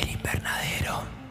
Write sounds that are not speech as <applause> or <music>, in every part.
El invernadero.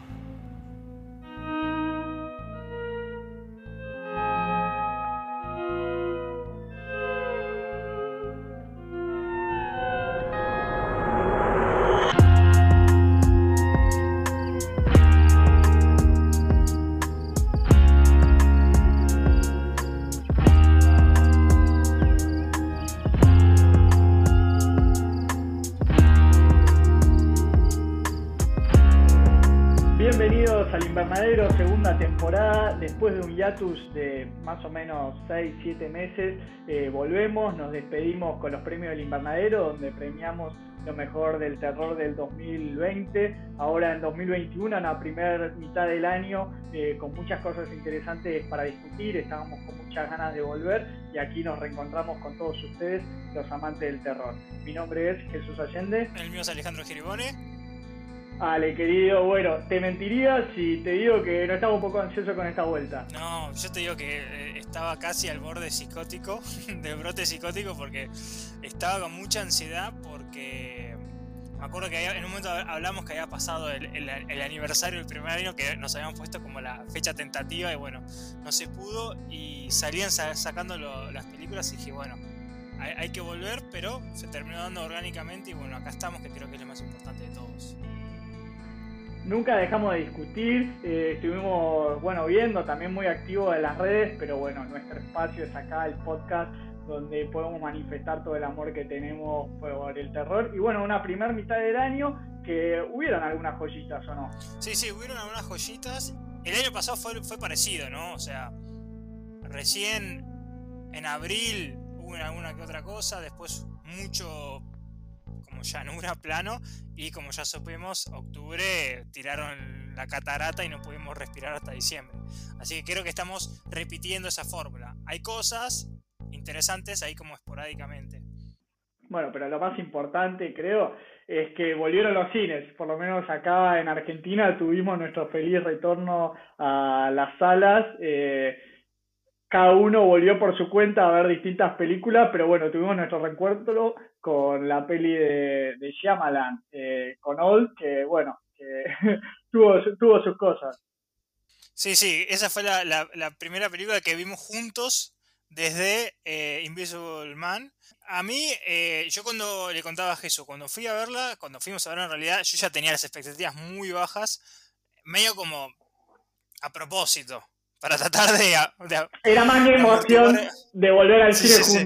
Después de un hiatus de más o menos 6-7 meses, eh, volvemos, nos despedimos con los premios del Invernadero, donde premiamos lo mejor del terror del 2020. Ahora en 2021, en la primera mitad del año, eh, con muchas cosas interesantes para discutir, estábamos con muchas ganas de volver y aquí nos reencontramos con todos ustedes, los amantes del terror. Mi nombre es Jesús Allende. El mío es Alejandro Giribone. Ale, querido, bueno, te mentiría si te digo que no estaba un poco ansioso con esta vuelta. No, yo te digo que eh, estaba casi al borde psicótico, <laughs> del brote psicótico, porque estaba con mucha ansiedad, porque me acuerdo que en un momento hablamos que había pasado el, el- el aniversario del primer año, que nos habíamos puesto como la fecha tentativa, y bueno, no se pudo, y salían sa- sacando las películas, y dije, bueno, hay que volver, pero se terminó dando orgánicamente, y bueno, acá estamos, que creo que es lo más importante de todos. Nunca dejamos de discutir, eh, estuvimos, bueno, viendo, también muy activos en las redes, pero bueno, nuestro espacio es acá, el podcast, donde podemos manifestar todo el amor que tenemos por el terror. Y bueno, una primer mitad del año que hubieron algunas joyitas o no. Sí, sí, hubieron algunas joyitas. El año pasado fue, fue parecido, ¿no? O sea, recién en abril hubo alguna que otra cosa, después mucho llanura plano y como ya supimos, octubre tiraron la catarata y no pudimos respirar hasta diciembre. Así que creo que estamos repitiendo esa fórmula. Hay cosas interesantes ahí como esporádicamente. Bueno, pero lo más importante, creo, es que volvieron los cines. Por lo menos acá en Argentina tuvimos nuestro feliz retorno a las salas. Eh, cada uno volvió por su cuenta a ver distintas películas, pero bueno, tuvimos nuestro reencuentro con la peli de, de Shyamalan, eh, con Old, que bueno, que <laughs> tuvo, tuvo sus cosas. Sí, sí, esa fue la, la- la primera película que vimos juntos desde eh, Invisible Man. A mí, eh, yo cuando le contaba a Jesús, cuando fui a verla, cuando fuimos a verla en realidad, yo ya tenía las expectativas muy bajas, medio como a propósito, para tratar de... de- Era más mi emoción de volver al Sí, cine sí, sí.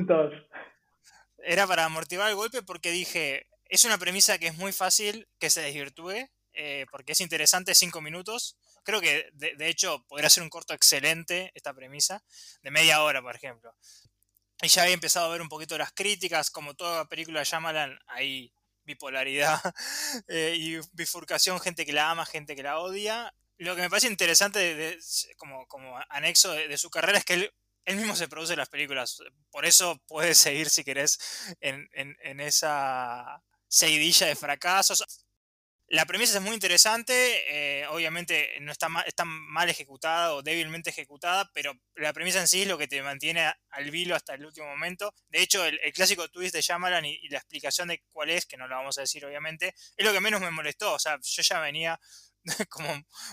Era para amortiguar el golpe porque dije, es una premisa que es muy fácil que se desvirtúe, eh, porque es interesante cinco minutos. Creo que de, de hecho podría ser un corto excelente esta premisa, de media hora, por ejemplo. Y ya había empezado a ver un poquito las críticas, como toda película de Shyamalan, hay bipolaridad <laughs> eh, y bifurcación, gente que la ama, gente que la odia. Lo que me parece interesante como, como anexo de, de su carrera es que él, él mismo se produce las películas. Por eso puedes seguir, si querés, en, en- en esa seguidilla de fracasos. La premisa es muy interesante, eh, obviamente no está mal, ejecutada o débilmente ejecutada, pero la premisa en sí es lo que te mantiene al vilo hasta el último momento. De hecho, el, el clásico twist de Shyamalan y, y la explicación de cuál es, que no la vamos a decir obviamente, es lo que menos me molestó. O sea, yo ya venía <laughs> como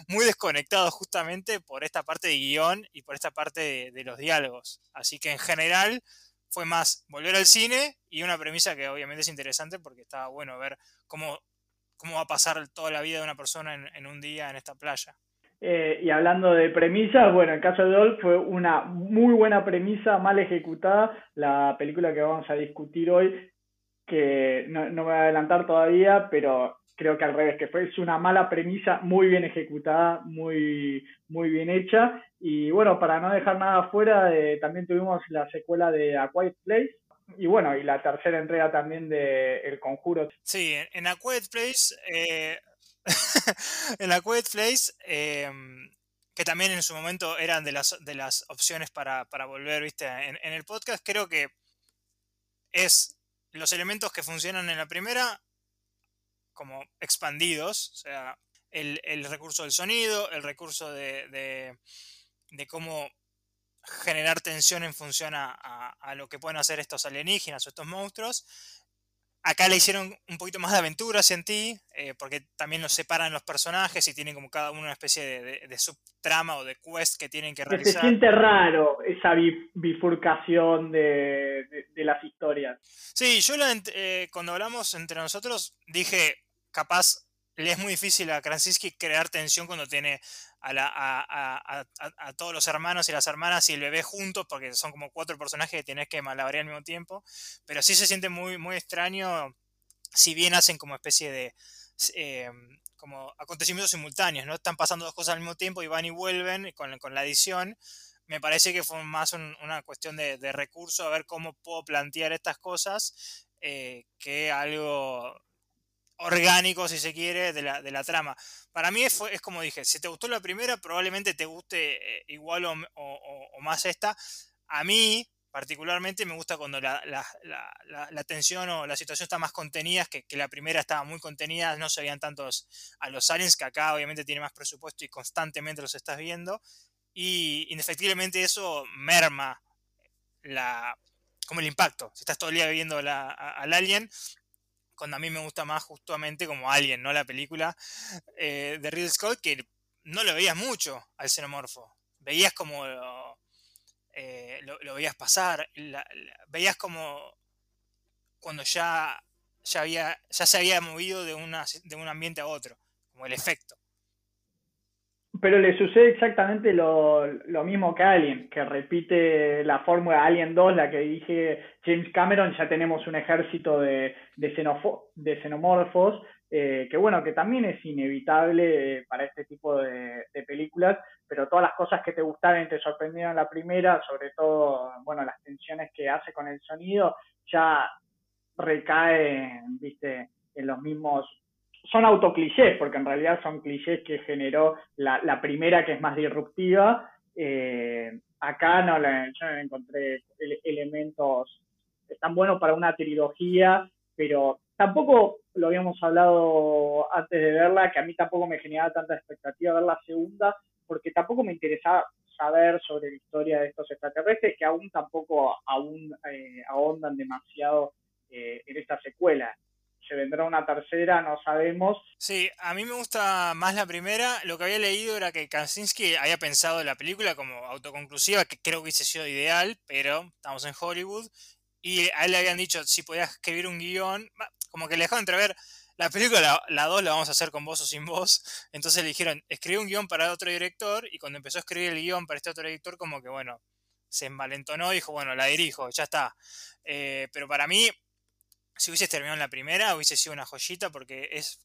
muy desconectado justamente por esta parte de guion y por esta parte de, los diálogos. Así que en general fue más volver al cine y una premisa que obviamente es interesante porque estaba bueno ver cómo, cómo va a pasar toda la vida de una persona en, en un día en esta playa. Eh, y hablando de premisas, bueno, el caso de Doll fue una muy buena premisa, mal ejecutada. La película que vamos a discutir hoy, que no, no me voy a adelantar todavía, pero creo que al revés, que fue es una mala premisa muy bien ejecutada, muy, muy bien hecha. Y bueno, para no dejar nada afuera, eh, también tuvimos la secuela de A Quiet Place. Y bueno, y la tercera entrega también de El Conjuro. Sí, en, A Quiet Place, eh, <laughs> en A Place, eh, que también en su momento eran de las, de las opciones para, para volver, viste, en, en el podcast, creo que es los elementos que funcionan en la primera como expandidos, o sea, el, el recurso del sonido, el recurso de, de, de cómo generar tensión en función a, a, a, lo que pueden hacer estos alienígenas o estos monstruos. Acá le hicieron un poquito más de aventura, sentí, eh, porque también nos separan los personajes y tienen como cada uno una especie de, subtrama o de quest que tienen que realizar. Se siente raro esa bifurcación de, las historias. Sí, yo eh, cuando hablamos entre nosotros dije, capaz le es muy difícil a Krasinski crear tensión cuando tiene a, a, todos los hermanos y las hermanas y el bebé juntos, porque son como cuatro personajes que tienes que malabarear al mismo tiempo. Pero sí se siente muy, muy extraño, si bien hacen como especie de eh, como acontecimientos simultáneos, ¿no? Están pasando dos cosas al mismo tiempo y van y vuelven con, con la edición. Me parece que fue más una cuestión de, de, recurso, a ver cómo puedo plantear estas cosas, eh, que algo orgánico, si se quiere, de la, de la trama. Para mí es, como dije, si te gustó la primera, probablemente te guste eh, igual o, o, más esta. A mí, particularmente, me gusta cuando la, la, la, tensión o la situación está más contenida, que, que, la primera estaba muy contenida, no se veían tantos a los aliens, que acá obviamente tiene más presupuesto y constantemente los estás viendo. Y indefectiblemente eso merma la, como el impacto. Si estás todo el día viendo al alien, cuando a mí me gusta más justamente como alguien, ¿no? La película eh, de Ridley Scott, que no lo veías mucho al xenomorfo. Veías como lo, eh, veías pasar, veías como cuando ya, ya, había, ya se había movido de, una, de un ambiente a otro, como el efecto. Pero le sucede exactamente lo, mismo que Alien, que repite la fórmula Alien 2, la que dije James Cameron, ya tenemos un ejército de, de, xenomorfos, eh, que bueno, que también es inevitable eh, para este tipo de, películas, pero todas las cosas que te gustaron y te sorprendieron en la primera, sobre todo, bueno, las tensiones que hace con el sonido, ya recaen, viste, en los mismos son autoclichés, porque en realidad son clichés que generó la, primera, que es más disruptiva. Eh, acá no, yo no encontré elementos tan buenos para una trilogía, pero tampoco lo habíamos hablado antes de verla, que a mí tampoco me generaba tanta expectativa ver la segunda, porque tampoco me interesaba saber sobre la historia de estos extraterrestres, que aún tampoco aún eh, ahondan demasiado eh, en esta secuela se vendrá una tercera, no sabemos. Sí, a mí me gusta más la primera. Lo que había leído era que Kaczynski había pensado la película como autoconclusiva, que creo que hubiese sido ideal, pero estamos en Hollywood. Y a él le habían dicho si podías escribir un guion, como que le dejaron entrever, la película, la 2 la, vamos a hacer con vos o sin vos. <laughs> Entonces le dijeron, escribe un guion para otro director. Y cuando empezó a escribir el guion para este otro director, como que bueno, se envalentonó y dijo, bueno, la dirijo, ya está. Eh, pero para mí, si hubiese terminado en la primera, hubiese sido una joyita porque es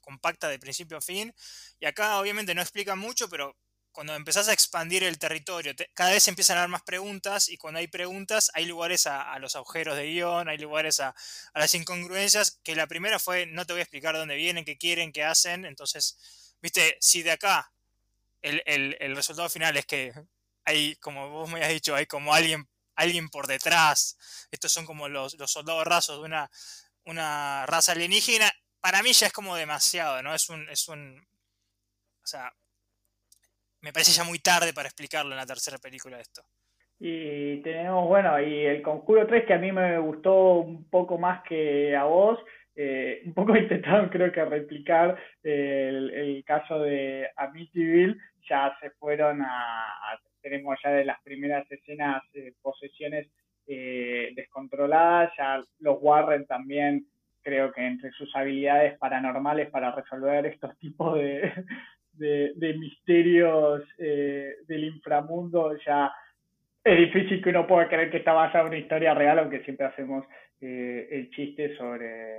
compacta de principio a fin. Y acá obviamente no explica mucho, pero cuando empezás a expandir el territorio, cada vez empiezan a haber más preguntas y cuando hay preguntas hay lugares a, los agujeros de guion, hay lugares a, las incongruencias, que la primera fue no te voy a explicar dónde vienen, qué quieren, qué hacen. Entonces, viste, si de acá el, el resultado final es que hay, como vos me has dicho, hay como alguien alguien por detrás. Estos son como los, soldados rasos de una, una raza alienígena. Para mí ya es como demasiado, ¿no? Es un, es un. O sea. Me parece ya muy tarde para explicarlo en la tercera película esto. Y tenemos, bueno, y el Conjuro 3 que a mí me gustó un poco más que a vos. Eh, un poco <laughs> intentaron creo que replicar el, el caso de Amityville, ya se fueron a tenemos ya de las primeras escenas eh, posesiones eh, descontroladas, ya los Warren también creo que entre sus habilidades paranormales para resolver estos tipos de, <laughs> misterios eh, del inframundo ya es difícil que uno pueda creer que está basada en una historia real, aunque siempre hacemos el chiste sobre,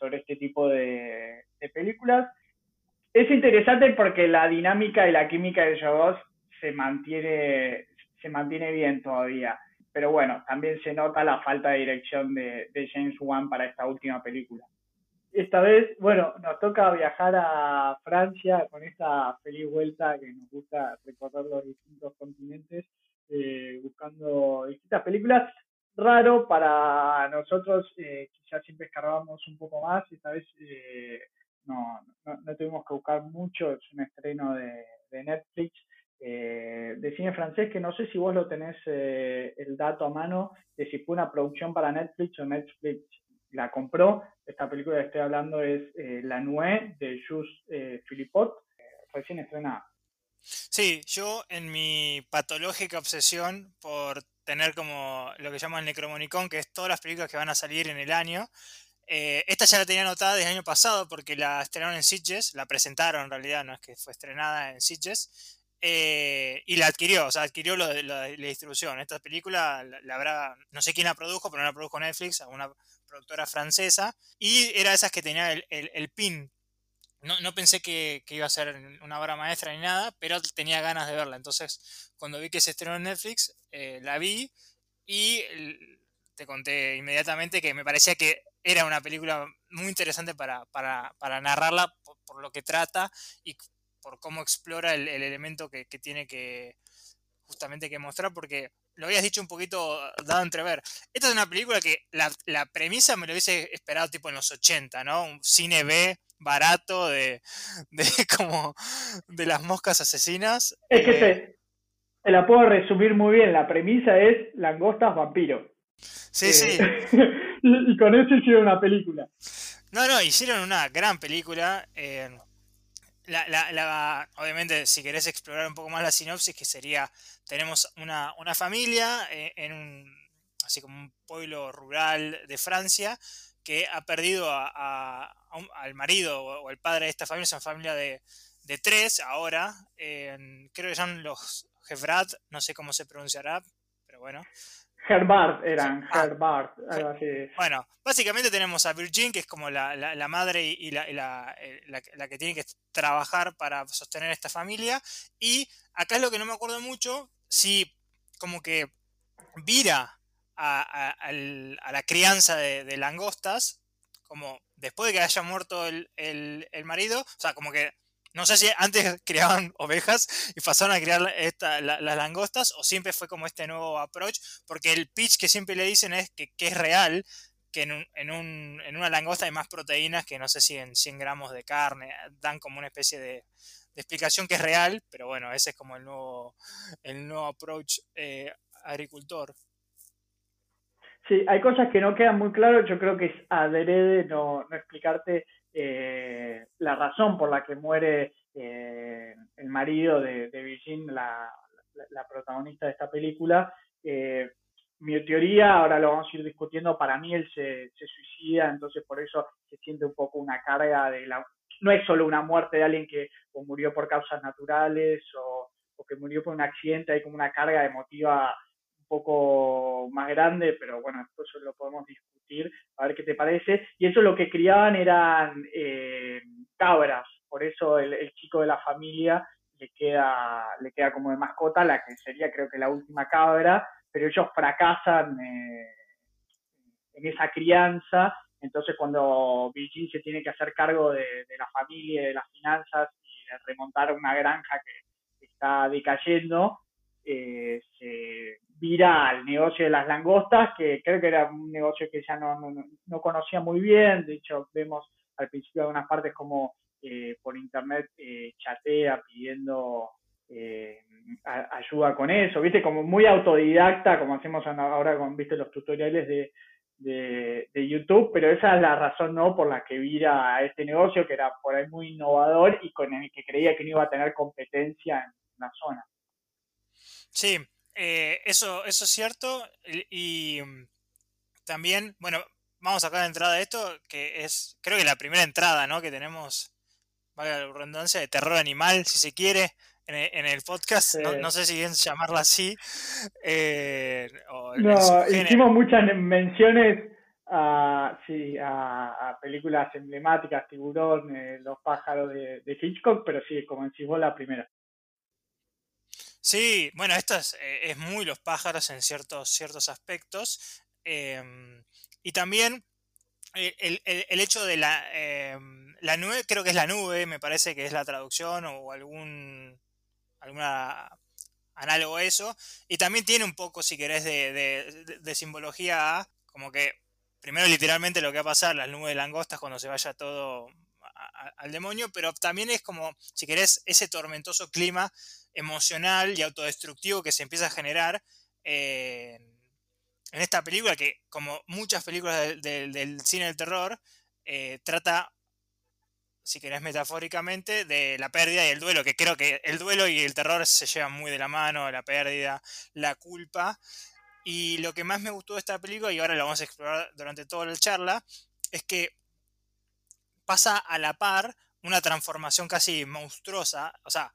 sobre este tipo de, películas. Es interesante porque la dinámica y la química de ellos se mantiene, se mantiene bien todavía. Pero bueno, también se nota la falta de dirección de, James Wan para esta última película. Esta vez, bueno, nos toca viajar a Francia con esta feliz vuelta que nos gusta recorrer los distintos continentes eh, buscando distintas películas. Raro para nosotros, eh, quizás siempre escarbamos un poco más, esta vez eh, no, no, tuvimos que buscar mucho, es un estreno de, de Netflix eh, de cine francés que no sé si vos lo tenés eh, el dato a mano de si fue una producción para Netflix o Netflix la compró. Esta película que estoy hablando es eh, La Nuée de Jules Philippot, recién estrenada. Sí, yo en mi patológica obsesión por tener como lo que llaman Necromonicon, que es todas las películas que van a salir en el año, esta ya la tenía anotada desde el año pasado porque la estrenaron en Sitges, la presentaron en realidad, no es que fue estrenada en Sitges, eh, y la adquirió, o sea, adquirió lo de, la distribución. Esta película la, habrá, no sé quién la produjo, pero no la produjo Netflix, una productora francesa, y era esas que tenía el, pin. No, pensé que, iba a ser una obra maestra ni nada, pero tenía ganas de verla. Entonces, cuando vi que se estrenó en Netflix, eh, la vi y te conté inmediatamente que me parecía que era una película muy interesante para, narrarla por, lo que trata y por cómo explora el, elemento que, tiene que justamente que mostrar, porque lo habías dicho un poquito dado a entrever. Esta es una película que la, premisa me lo hubiese esperado tipo en los 80, ¿no? Un cine B barato de, <laughs> como de las moscas asesinas. Es que eh, te, la puedo resumir muy bien. La premisa es langostas vampiro. Sí, eh, sí. <laughs> y, con eso hicieron una película. No, no, hicieron una gran película. Eh, la, obviamente, si querés explorar un poco más la sinopsis, que sería, tenemos una, familia eh, en un, así como un pueblo rural de Francia, que ha perdido a, al marido o, al padre de esta familia, es una familia de, tres ahora, creo que son los Jefrat, no sé cómo se pronunciará, pero bueno. Herbart eran, ah, Herbart, algo así. Bueno, básicamente tenemos a Virgin, que es como la, la, madre y, la, la, la, que tiene que trabajar para sostener esta familia. Y acá es lo que no me acuerdo mucho, si como que vira a, a, la crianza de, langostas, como después de que haya muerto el, el, el marido, o sea, como que no sé si antes <laughs> criaban ovejas y pasaron a criar las langostas o siempre fue como este nuevo approach, porque el pitch que siempre le dicen es que, es real, que en, en, un, en, una langosta hay más proteínas que no sé si en 100 gramos de carne, dan como una especie de, explicación que es real, pero bueno, ese es como el nuevo, el nuevo approach eh, agricultor. Sí, hay cosas que no quedan muy claras, yo creo que es adrede no, no explicarte eh, la razón por la que muere eh, el marido de, Virgin, la, protagonista de esta película. Eh, mi teoría, ahora lo vamos a ir discutiendo, para mí él se, suicida, entonces por eso se siente un poco una carga de la... No es solo una muerte de alguien que murió por causas naturales o, o que murió por un accidente, hay como una carga emotiva poco más grande, pero bueno, después lo podemos discutir a ver qué te parece. Y eso lo que criaban eran eh, cabras, por eso el, chico de la familia le queda, le queda como de mascota la que sería creo que la última cabra, pero ellos fracasan eh, en esa crianza, entonces cuando Virgin se tiene que hacer cargo de, la familia, de las finanzas y de remontar una granja que está decayendo, eh, se vira al negocio de las langostas, que creo que era un negocio que ya no, no, conocía muy bien, de hecho vemos al principio algunas partes como eh, por internet eh, chatea pidiendo eh, ayuda con eso, viste, como muy autodidacta, como hacemos ahora con, viste, los tutoriales de, de, YouTube, pero esa es la razón, ¿no?, por la que vira a este negocio, que era por ahí muy innovador y con el que creía que no iba a tener competencia en la zona. Sí, eh, eso, eso es cierto. Y, mm, también, bueno, vamos a sacar de entrada esto, que es, creo que la primera entrada, ¿no? Que tenemos, valga la redundancia, de terror animal, si se quiere, en, el podcast. No, sé si bien llamarla así. Eh, no, hicimos muchas menciones a, sí, a, películas emblemáticas, Tiburón, eh, Los pájaros de, de, Hitchcock, pero sí, como decís vos, la primera. Sí, bueno, esto es, eh, muy los pájaros en ciertos, ciertos aspectos. Em, y también eh, el, hecho de la, em, la nube, creo que es la nube, me parece que es la traducción o algún alguna análogo a eso. Y también tiene un poco, si querés, de, de, simbología como que primero literalmente lo que va a pasar, las nubes de langostas cuando se vaya todo al demonio, pero también es como, si querés, ese tormentoso clima emocional y autodestructivo que se empieza a generar en esta película que, como muchas películas del cine del terror, eh, trata, si querés metafóricamente, de la pérdida y el duelo, que creo que el duelo y el terror se llevan muy de la mano, la pérdida, la culpa. Y lo que más me gustó de esta película, y ahora lo vamos a explorar durante toda la charla, es que pasa a la par una transformación casi monstruosa. O sea,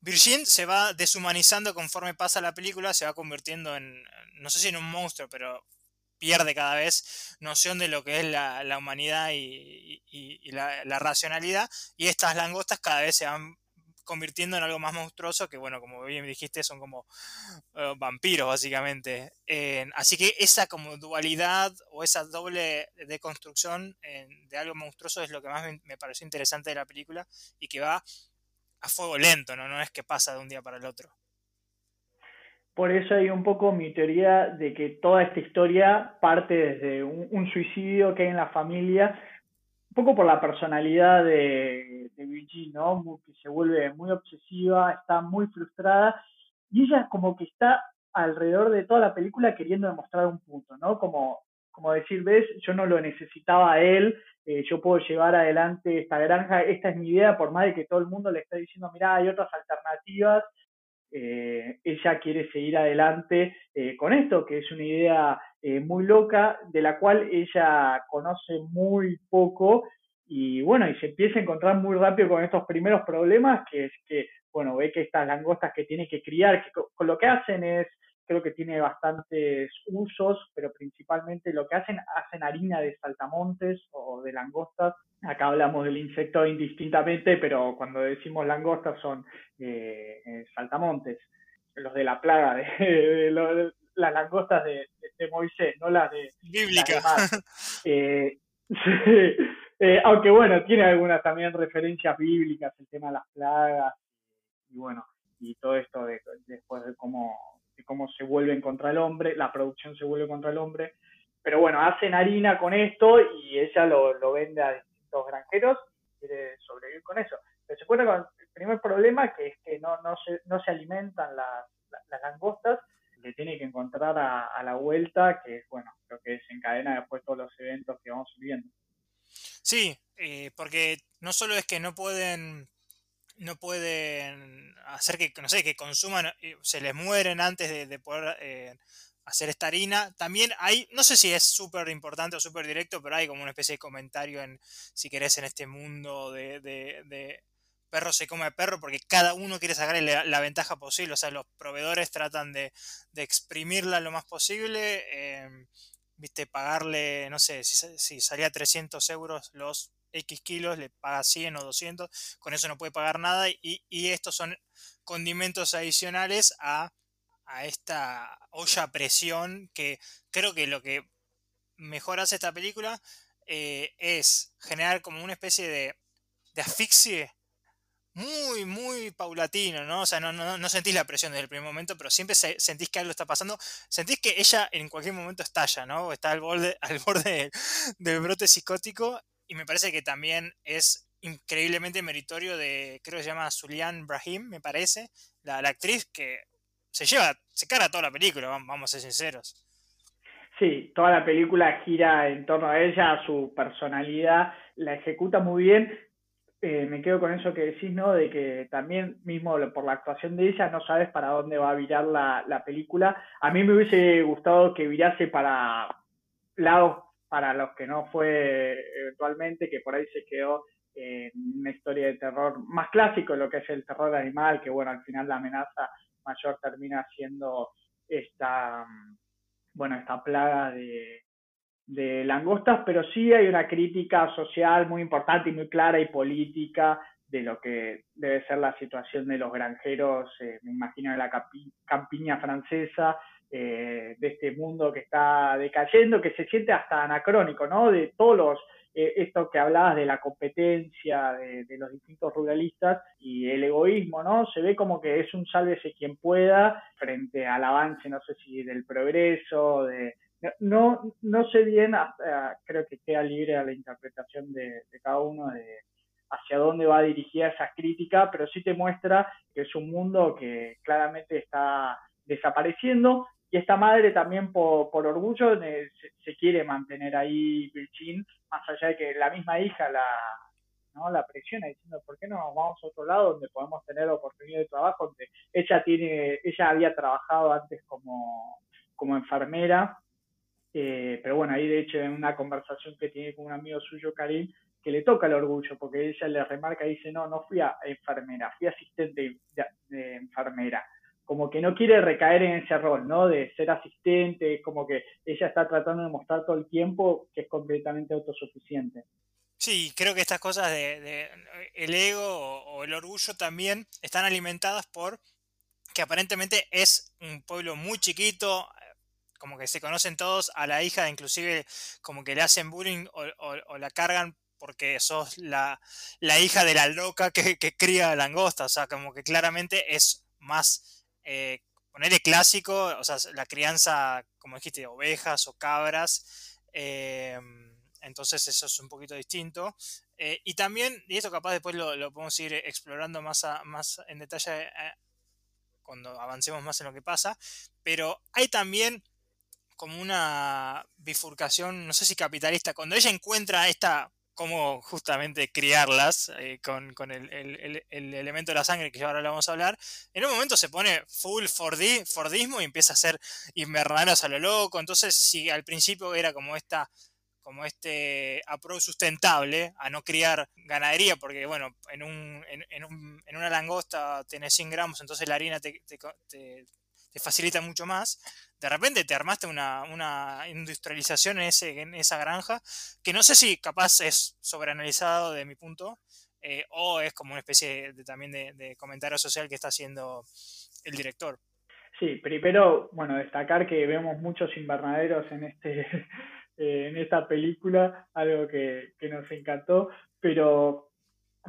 Virgin se va deshumanizando conforme pasa la película, se va convirtiendo en, no sé si en un monstruo, pero pierde cada vez noción de lo que es la, humanidad y, la, racionalidad. Y estas langostas cada vez se van convirtiendo en algo más monstruoso que, bueno, como bien dijiste, son como eh, vampiros, básicamente. así que esa como dualidad o esa doble deconstrucción de algo monstruoso es lo que más me, me, pareció interesante de la película y que va a fuego lento, ¿no? No es que pasa de un día para el otro. Por eso hay un poco mi teoría de que toda esta historia parte desde un, suicidio que hay en la familia, un poco por la personalidad de, de ¿no? Que se vuelve muy obsesiva, está muy frustrada y ella como que está alrededor de toda la película queriendo demostrar un punto, ¿no? Como, como decir, ves, yo no lo necesitaba a él, eh, yo puedo llevar adelante esta granja, esta es mi idea, por más de que todo el mundo le está diciendo, mira, hay otras alternativas, eh, ella quiere seguir adelante eh, con esto, que es una idea muy loca, de la cual ella conoce muy poco y bueno, y se empieza a encontrar muy rápido con estos primeros problemas, que es que, bueno, ve que estas langostas que tiene que criar, que con lo que hacen es creo que tiene bastantes usos, pero principalmente lo que hacen, hacen harina de saltamontes o de langostas. Acá hablamos del insecto indistintamente, pero cuando decimos langostas son eh, eh, saltamontes, los de la plaga, de, <laughs> las langostas de, Moisés, no las de... Bíblica. <laughs> <laughs> Eh, aunque bueno, tiene algunas también referencias bíblicas, el tema de las plagas, y bueno, y todo esto de, después de cómo cómo se vuelven contra el hombre, la producción se vuelve contra el hombre. Pero bueno, hacen harina con esto y ella lo, vende a distintos granjeros y quiere sobrevivir con eso. Pero se encuentra con el primer problema, que es que no, no, se, no se alimentan las, las, langostas, le tiene que encontrar a, la vuelta, que es, bueno, lo que desencadena después todos los eventos que vamos viendo. Sí, eh, porque no solo es que no pueden no pueden hacer que, no sé, que consuman, eh, se les mueren antes de, poder eh, hacer esta harina. También hay, no sé si es súper importante o súper directo, pero hay como una especie de comentario en, si querés, en este mundo de, de, perro se come perro, porque cada uno quiere sacarle la, ventaja posible. O sea, los proveedores tratan de, exprimirla lo más posible. Em, viste, pagarle, no sé, si, si salía 300 euros los X kilos, le paga 100 o 200, con eso no puede pagar nada y, estos son condimentos adicionales a, esta olla a presión que creo que lo que mejor hace esta película eh, es generar como una especie de, de asfixie muy, muy paulatino, ¿no? O sea, no, no, sentís la presión desde el primer momento, pero siempre sentís que algo está pasando. Sentís que ella en cualquier momento estalla, ¿no? Está al borde, <laughs> al borde del brote psicótico y me parece que también es increíblemente meritorio de, creo que se llama Zulian Brahim, me parece, la, actriz que se lleva, se cara toda la película, vamos a ser sinceros. Sí, toda la película gira en torno a ella, su personalidad, la ejecuta muy bien. Eh, me quedo con eso que decís, ¿no? De que también mismo por la actuación de ella no sabes para dónde va a virar la, la película. A mí me hubiese gustado que virase para lados para los que no fue eventualmente, que por ahí se quedó en una historia de terror más clásico, lo que es el terror animal, que bueno, al final la amenaza mayor termina siendo esta, bueno, esta plaga de, de langostas, pero sí hay una crítica social muy importante y muy clara y política de lo que debe ser la situación de los granjeros, eh, me imagino, en la campiña francesa, eh, de este mundo que está decayendo, que se siente hasta anacrónico, ¿no? De todos los, eh, esto que hablabas de la competencia de, los distintos ruralistas y el egoísmo, ¿no? Se ve como que es un sálvese quien pueda frente al avance, no sé si del progreso, de... No, no sé bien, creo que queda libre a la interpretación de, de cada uno de hacia dónde va dirigida esa crítica, pero sí te muestra que es un mundo que claramente está desapareciendo y esta madre también por, por orgullo se, quiere mantener ahí Virgin, más allá de que la misma hija la, ¿no? la presiona diciendo, ¿por qué no nos vamos a otro lado donde podemos tener oportunidad de trabajo? Donde ella, tiene, ella había trabajado antes como, como enfermera, eh, pero bueno, ahí de hecho en una conversación que tiene con un amigo suyo, Karim, que le toca el orgullo, porque ella le remarca y dice, no, no fui a enfermera, fui asistente de enfermera como que no quiere recaer en ese rol, ¿no? De ser asistente, como que ella está tratando de mostrar todo el tiempo que es completamente autosuficiente. Sí, creo que estas cosas de, el ego o, el orgullo también están alimentadas por que aparentemente es un pueblo muy chiquito, como que se conocen todos, a la hija inclusive como que le hacen bullying o, la cargan porque sos la, hija de la loca que, que cría langosta, o sea, como que claramente es más eh, ponerle clásico, o sea, la crianza, como dijiste, ovejas o cabras. Eh, entonces eso es un poquito distinto. Eh, y también, y esto capaz después lo, podemos ir explorando más, más en detalle eh, cuando avancemos más en lo que pasa, pero hay también como una bifurcación, no sé si capitalista, cuando ella encuentra esta cómo justamente criarlas eh, con, el, elemento de la sangre que ahora le vamos a hablar, en un momento se pone full Fordismo y empieza a hacer invernaderos a lo loco. Entonces, si al principio era como esta como este approach sustentable a no criar ganadería, porque bueno, en, un, en, una langosta tenés 100 gramos, entonces la harina te, te facilita mucho más. De repente te armaste una, una industrialización en, ese, en esa granja, que no sé si capaz es sobreanalizado de mi punto, eh, o es como una especie de, también de, comentario social que está haciendo el director. Sí, primero, bueno, destacar que vemos muchos invernaderos en este <laughs> en esta película, algo que, que nos encantó, pero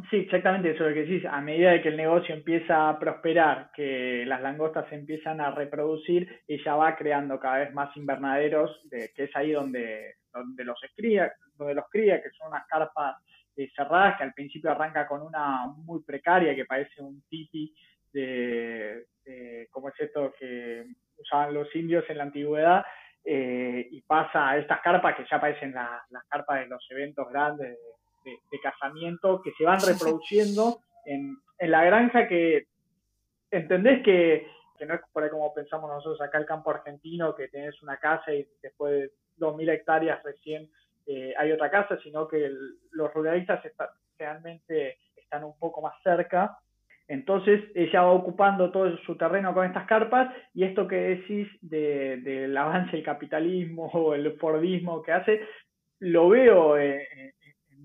Sí, exactamente eso lo que decís. A medida de que el negocio empieza a prosperar, que las langostas se empiezan a reproducir, ella va creando cada vez más invernaderos, de, que es ahí donde, donde los cría, donde los cría, que son unas carpas eh, cerradas, que al principio arranca con una muy precaria, que parece un tipi de, como es esto que usaban los indios en la antigüedad, eh, y pasa a estas carpas que ya parecen las carpas de los eventos grandes de, casamiento que se van reproduciendo en, en, la granja que entendés que, que, no es por ahí como pensamos nosotros acá el campo argentino, que tenés una casa y después de 2.000 hectáreas recién eh, hay otra casa, sino que los ruralistas realmente están un poco más cerca. Entonces ella va ocupando todo su terreno con estas carpas y esto que decís del de, avance del capitalismo <laughs> o el Fordismo que hace, lo veo eh,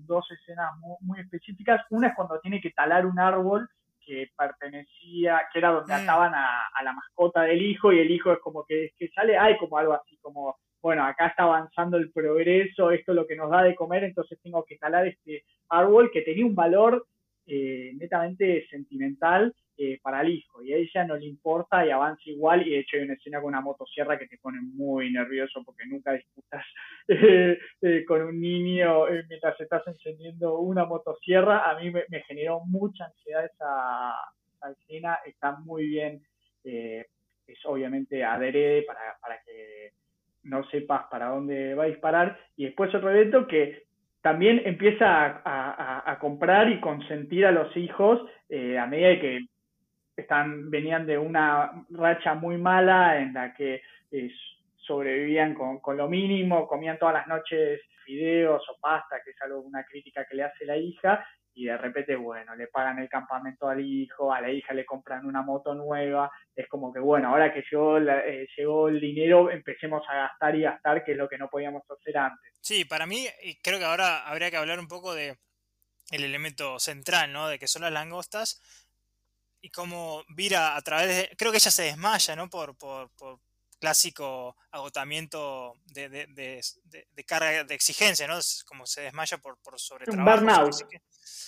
dos escenas muy, específicas. Una es cuando tiene que talar un árbol que pertenecía, que era donde mm. ataban a, la mascota del hijo y el hijo es como que, que sale, hay como algo así, como, bueno, acá está avanzando el progreso, esto es lo que nos da de comer, entonces tengo que talar este árbol que tenía un valor eh, netamente sentimental eh, para el hijo y a ella no le importa y avanza igual y de hecho hay una escena con una motosierra que te pone muy nervioso porque nunca disputas <laughs> eh, eh, con un niño mientras estás encendiendo una motosierra. A mí me, generó mucha ansiedad esa, escena. Está muy bien es obviamente adherede para, que no sepas para dónde va a disparar. Y después otro evento que también empieza a, comprar y consentir a los hijos a medida que están, venían de una racha muy mala en la que eh, sobrevivían con, con, lo mínimo, comían todas las noches fideos o pasta, que es algo, una crítica que le hace la hija, y de repente, bueno, le pagan el campamento al hijo, a la hija le compran una moto nueva, es como que, bueno, ahora que llegó, eh, llegó el dinero, empecemos a gastar y gastar, que es lo que no podíamos hacer antes. Sí, para mí, y creo que ahora habría que hablar un poco de el elemento central, ¿no? De que son las langostas, y cómo vira a través de... Creo que ella se desmaya, ¿no? Por, por, clásico agotamiento de, de, de, carga de exigencia, ¿no? Como se desmaya por, por sobretrabajo.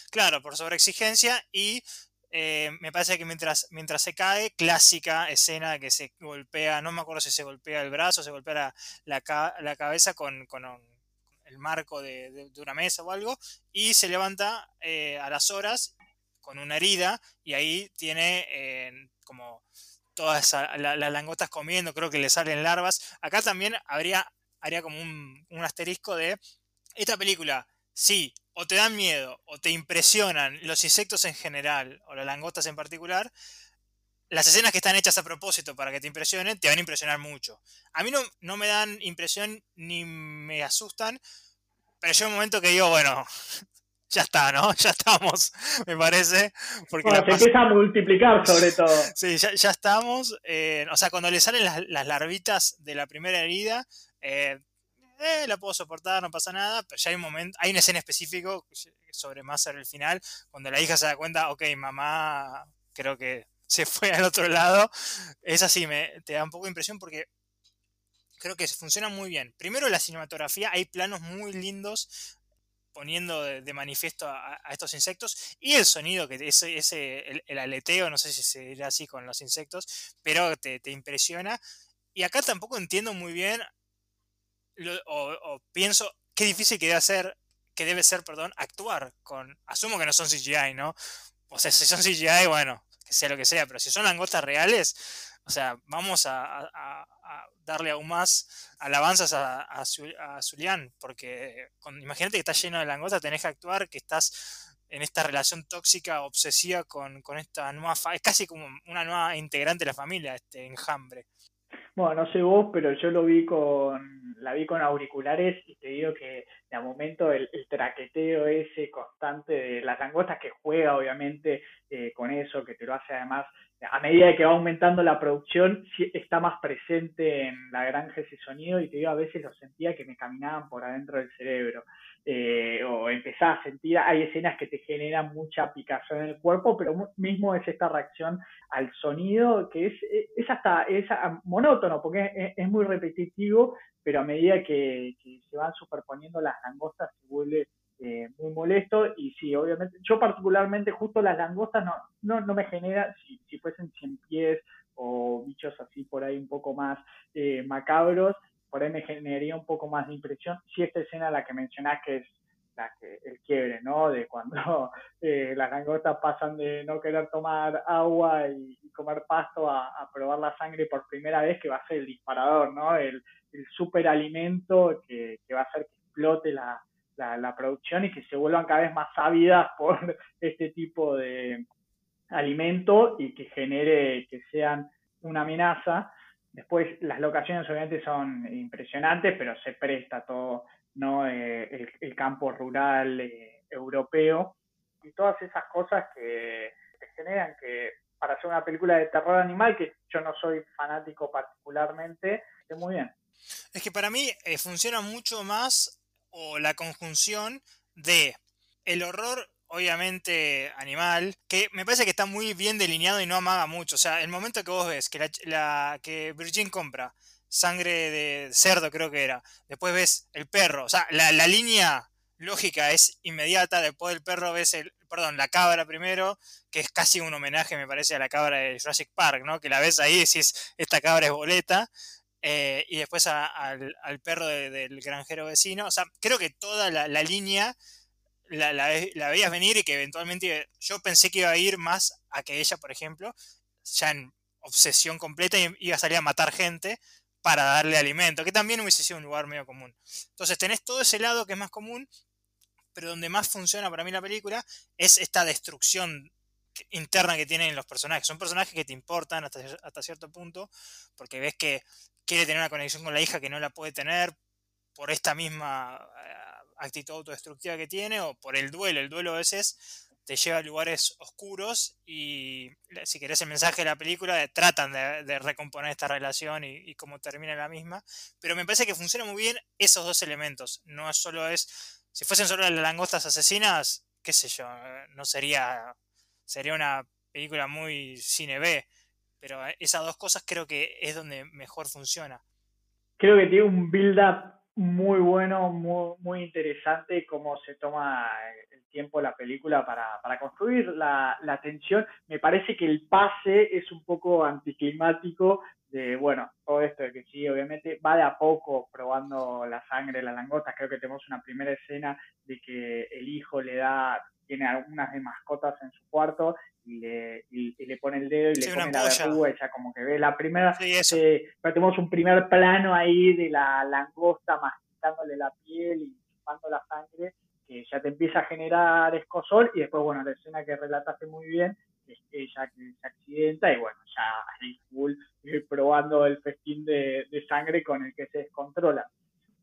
Claro, por sobreexigencia y eh, me parece que mientras, mientras se cae, clásica escena que se golpea, no me acuerdo si se golpea el brazo, se golpea la, la, cabeza con, con el marco de, una mesa o algo, y se levanta eh, a las horas con una herida y ahí tiene eh, como todas las langostas comiendo, creo que le salen larvas. Acá también habría, haría como un, un asterisco de esta película, sí, o te dan miedo, o te impresionan los insectos en general, o las langostas en particular, las escenas que están hechas a propósito para que te impresionen, te van a impresionar mucho. A mí no, no me dan impresión ni me asustan, pero llega un momento que digo, bueno, ya está, ¿no? <laughs> Ya estamos, me parece. Porque se empieza a multiplicar sobre <laughs> todo. sí, ya, estamos. Eh, o sea, cuando le salen las, larvitas de la primera herida, eh, eh, la puedo soportar, no pasa nada, pero ya hay un momento, hay una escena específica sobre más sobre el final, cuando la hija se da cuenta, ok, mamá creo que se <laughs> fue al otro lado. Es así, me, te da un poco de impresión porque creo que funciona muy bien. Primero la cinematografía, hay planos muy lindos poniendo de, manifiesto a, estos insectos y el sonido, que ese, ese el, aleteo, no sé si se así con los insectos, pero te, impresiona. Y acá tampoco entiendo muy bien, o, pienso qué difícil que debe ser, que debe ser, perdón, actuar con, asumo que no son CGI, ¿no? O sea, si son CGI, bueno, que sea lo que sea, pero si son langostas reales, o sea, vamos a, darle aún más alabanzas a, a, Zulian, porque imagínate que estás lleno de langostas, tenés que actuar, que estás en esta relación tóxica, obsesiva con, con esta nueva, es casi como una nueva integrante de la familia, este enjambre. Bueno, no sé vos, pero yo lo vi con, la vi con auriculares y te digo que de momento el, traqueteo ese constante de las langostas que juega obviamente eh, con eso, que te lo hace además a medida que va aumentando la producción, está más presente en la granja ese sonido y te digo, a veces lo sentía que me caminaban por adentro del cerebro. Eh, o empezaba a sentir, hay escenas que te generan mucha picazón en el cuerpo, pero mismo es esta reacción al sonido que es, es hasta es monótono, porque es, muy repetitivo, pero a medida que, se van superponiendo las langostas se vuelve eh, muy molesto y sí, obviamente, yo particularmente justo las langostas no, no, no me genera, si, si fuesen cien pies o bichos así por ahí un poco más eh, macabros, por ahí me generaría un poco más de impresión. Si esta escena la que mencionás que es la el quiebre, ¿no? De cuando <laughs> eh, las langostas pasan de no querer tomar agua y, comer pasto a, probar la sangre por primera vez, que va a ser el disparador, ¿no? El, superalimento que, que va a hacer que explote la, la, producción y que se vuelvan cada vez más ávidas por <laughs> este tipo de alimento y que genere que sean una amenaza. Después las locaciones obviamente son impresionantes, pero se presta todo, ¿no? Eh, el, campo rural eh, europeo y todas esas cosas que, generan que para hacer una película de terror animal, que yo no soy fanático particularmente, esté muy bien. Es que para mí eh, funciona mucho más o la conjunción de el horror obviamente animal, que me parece que está muy bien delineado y no amaga mucho. O sea, el momento que vos ves que, la, que Virgin compra sangre de cerdo, creo que era, después ves el perro, o sea, la, línea lógica es inmediata, después del perro ves el, perdón, la cabra primero, que es casi un homenaje, me parece, a la cabra de Jurassic Park, ¿no? Que la ves ahí y decís, esta cabra es boleta, eh, y después al, perro del granjero vecino. O sea, creo que toda la, línea la, la, veías venir y que eventualmente yo pensé que iba a ir más a que ella, por ejemplo, ya en obsesión completa, iba a salir a matar gente para darle alimento, que también hubiese sido un lugar medio común. Entonces tenés todo ese lado que es más común, pero donde más funciona para mí la película es esta destrucción interna que tienen los personajes. Son personajes que te importan hasta, hasta cierto punto, porque ves que quiere tener una conexión con la hija que no la puede tener por esta misma eh, actitud autodestructiva que tiene o por el duelo. El duelo a veces te lleva a lugares oscuros y si querés el mensaje de la película tratan de, recomponer esta relación y, cómo termina la misma. Pero me parece que funciona muy bien esos dos elementos. No solo es, si fuesen solo las langostas asesinas, qué sé yo, no sería, sería una película muy cine B pero esas dos cosas creo que es donde mejor funciona. Creo que tiene un build-up muy bueno, muy, muy interesante cómo se toma el tiempo la película para, para construir la, la tensión. Me parece que el pase es un poco anticlimático de, bueno, todo esto de que sí, obviamente va de a poco probando la sangre, la langosta. Creo que tenemos una primera escena de que el hijo le da tiene algunas de mascotas en su cuarto y le, y, le pone el dedo y le pone la verruga, ella como que ve la primera, sí, eh, tenemos un primer plano ahí de la langosta masticándole la piel y chupando la sangre, que ya te empieza a generar escosor y después, bueno, la escena que relataste muy bien, es ella que se accidenta y bueno, ya ahí full eh, probando el festín de, de sangre con el que se descontrola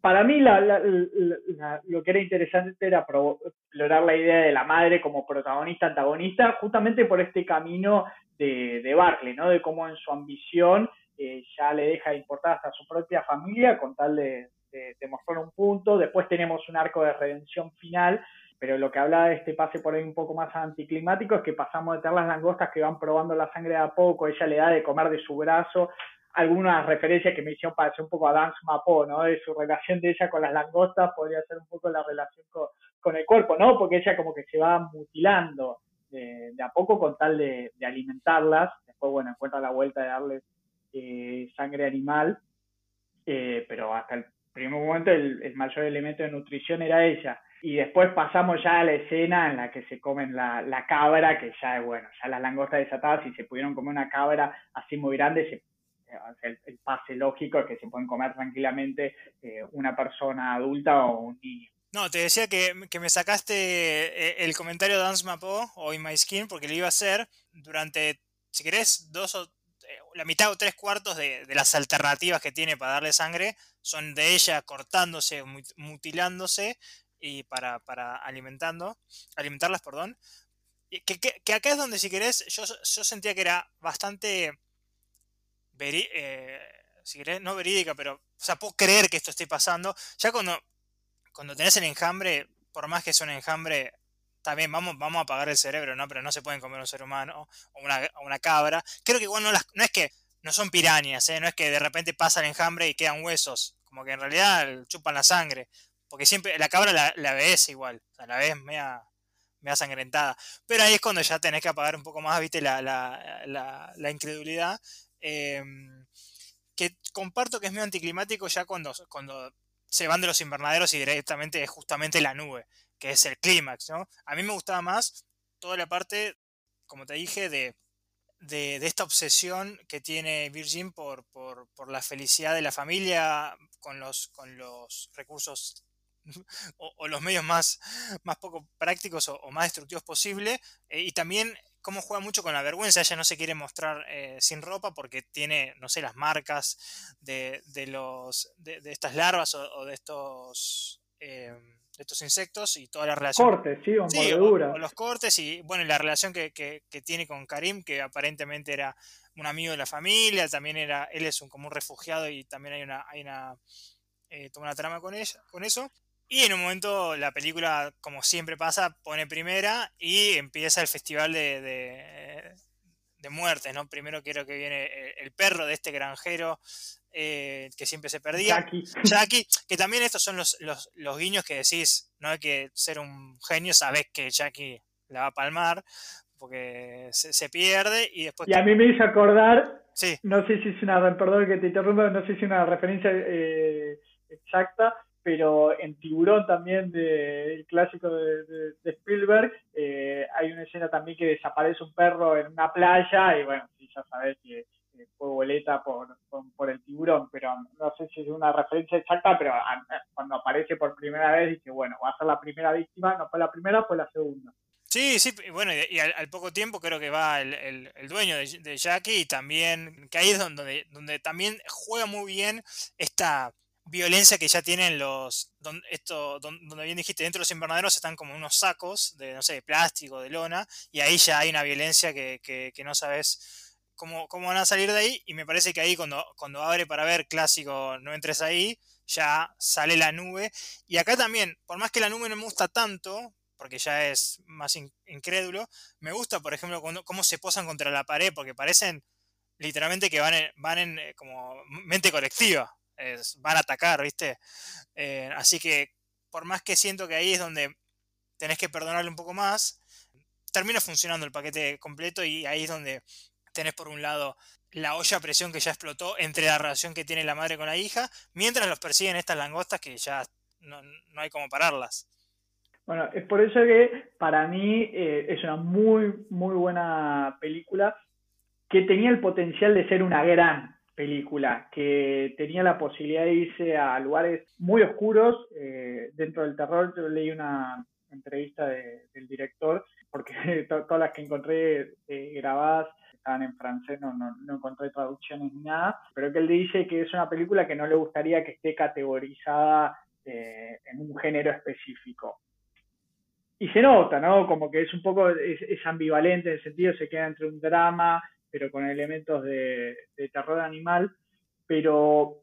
para mí lo que era interesante era explorar la idea de la madre como protagonista, antagonista, justamente por este camino de, de Barclay, ¿no? De cómo en su ambición eh, ya le deja de importar hasta su propia familia con tal de, de, mostrar un punto. Después tenemos un arco de redención final, pero lo que habla de este pase por ahí un poco más anticlimático es que pasamos de tener las langostas que van probando la sangre a poco, ella le da de comer de su brazo, algunas referencias que me hicieron parecer un poco a Dance Mapo, ¿no? De su relación de ella con las langostas, podría ser un poco la relación con, el cuerpo, ¿no? Porque ella como que se va mutilando de, a poco con tal de, alimentarlas. Después, bueno, encuentra la vuelta de darles eh, sangre animal, eh, pero hasta el primer momento el, mayor elemento de nutrición era ella. Y después pasamos ya a la escena en la que se comen la, la cabra, que ya, bueno, ya las langostas desatadas, si se pudieron comer una cabra así muy grande, se el, pase lógico que se pueden comer tranquilamente eh, una persona adulta o un niño. No, te decía que, me sacaste eh, el comentario de Dance Mapo o In My Skin porque lo iba a hacer durante, si querés, dos o eh, la mitad o tres cuartos de, las alternativas que tiene para darle sangre son de ella cortándose, mutilándose y para, para alimentando, alimentarlas, perdón. Que, que, acá es donde, si querés, yo, yo sentía que era bastante eh, si querés, no verídica, pero, o sea, puedo creer que esto esté pasando. Ya cuando, cuando tenés el enjambre, por más que es un enjambre, también vamos, vamos a apagar el cerebro, ¿no? Pero no se pueden comer un ser humano o una, cabra. Creo que igual no, es que no son pirañas, ¿eh? No es que de repente pasa el enjambre y quedan huesos. Como que en realidad chupan la sangre. Porque siempre la cabra la, la ves igual. O sea, la ves mea, mea sangrentada. Pero ahí es cuando ya tenés que apagar un poco más, viste, la, la, la incredulidad Em, que comparto que es medio anticlimático ya cuando, cuando se van de los invernaderos y directamente es justamente la nube, que es el clímax, ¿no? A mí me gustaba más toda la parte, como te dije, de, de, esta obsesión que tiene Virgin por, por, por, la felicidad de la familia con los, con los recursos <laughs> o, los medios más, más poco prácticos o, más destructivos posible, eh, y también cómo juega mucho con la vergüenza. Ella no se quiere mostrar eh, sin ropa porque tiene, no sé, las marcas de, de los, de, estas larvas o, de estos... Eh, de estos insectos y toda la relación. Cortes, sí, o, sí, o, los cortes y bueno, la relación que, que, tiene con Karim, que aparentemente era un amigo de la familia, también era, él es un, como un refugiado y también hay una, hay una, eh, toda una trama con ella, con eso. Y en un momento la película, como siempre pasa, pone primera y empieza el festival de, de, muertes, ¿no? Primero quiero que viene el, perro de este granjero eh, que siempre se perdía. Jackie. Jackie. que también estos son los, los, los, guiños que decís, no hay que ser un genio, sabes que Jackie la va a palmar, porque se, pierde y después... Y a mí me hizo acordar, sí. no sé si es una, perdón que te interrumpa, no sé si es una referencia eh, exacta, pero en Tiburón también del clásico de, Spielberg eh, hay una escena también que desaparece un perro en una playa y bueno, sí, ya sabes que fue boleta por, por, el tiburón, pero no sé si es una referencia exacta, pero cuando aparece por primera vez dice, bueno, va a ser la primera víctima, no fue la primera, fue la segunda. Sí, sí, bueno, y, al, poco tiempo creo que va el, el, dueño de, de, Jackie y también, que ahí es donde, donde también juega muy bien esta violencia que ya tienen los, donde, donde bien dijiste, dentro de los invernaderos están como unos sacos de, no sé, de plástico, de lona, y ahí ya hay una violencia que, que, no sabes cómo, cómo, van a salir de ahí, y me parece que ahí cuando, cuando abre para ver clásico, no entres ahí, ya sale la nube, y acá también, por más que la nube no me gusta tanto, porque ya es más incrédulo, me gusta, por ejemplo, cuando, cómo se posan contra la pared, porque parecen literalmente que van en, van en eh, como mente colectiva van a atacar, ¿viste? Eh, así que por más que siento que ahí es donde tenés que perdonarle un poco más, termina funcionando el paquete completo y ahí es donde tenés por un lado la olla a presión que ya explotó entre la relación que tiene la madre con la hija, mientras los persiguen estas langostas que ya no, hay como pararlas. Bueno, es por eso que para mí eh, es una muy, muy buena película que tenía el potencial de ser una gran película, que tenía la posibilidad de irse a lugares muy oscuros eh, dentro del terror. Yo leí una entrevista del director, porque <laughs> todas las que encontré eh, grabadas estaban en francés, no, no, encontré traducciones ni nada, pero que él dice que es una película que no le gustaría que esté categorizada eh, en un género específico. Y se nota, ¿no? Como que es un poco, es, es ambivalente en el sentido, se queda entre un drama pero con elementos de, terror animal. Pero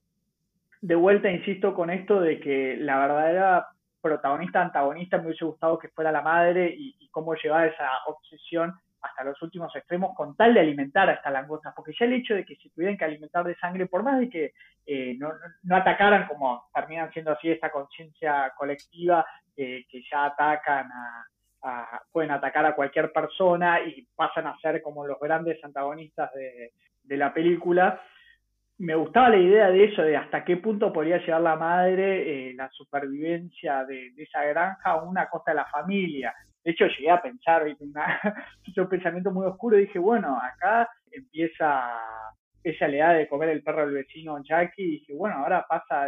de vuelta insisto con esto de que la verdadera protagonista, antagonista, me hubiese gustado que fuera la madre y, cómo llevaba esa obsesión hasta los últimos extremos con tal de alimentar a estas langostas, porque ya el hecho de que se tuvieran que alimentar de sangre, por más de que eh, no, atacaran como terminan siendo así esta conciencia colectiva que ya atacan a, pueden atacar a cualquier persona y pasan a ser como los grandes antagonistas de, la película. Me gustaba la idea de eso, de hasta qué punto podría llegar la madre eh, la supervivencia de, esa granja a una costa de la familia. De hecho, llegué a pensar, <laughs> un pensamiento muy oscuro, y dije, bueno, acá empieza, ella le da de comer el perro al vecino Jackie, y dije, bueno, ahora pasa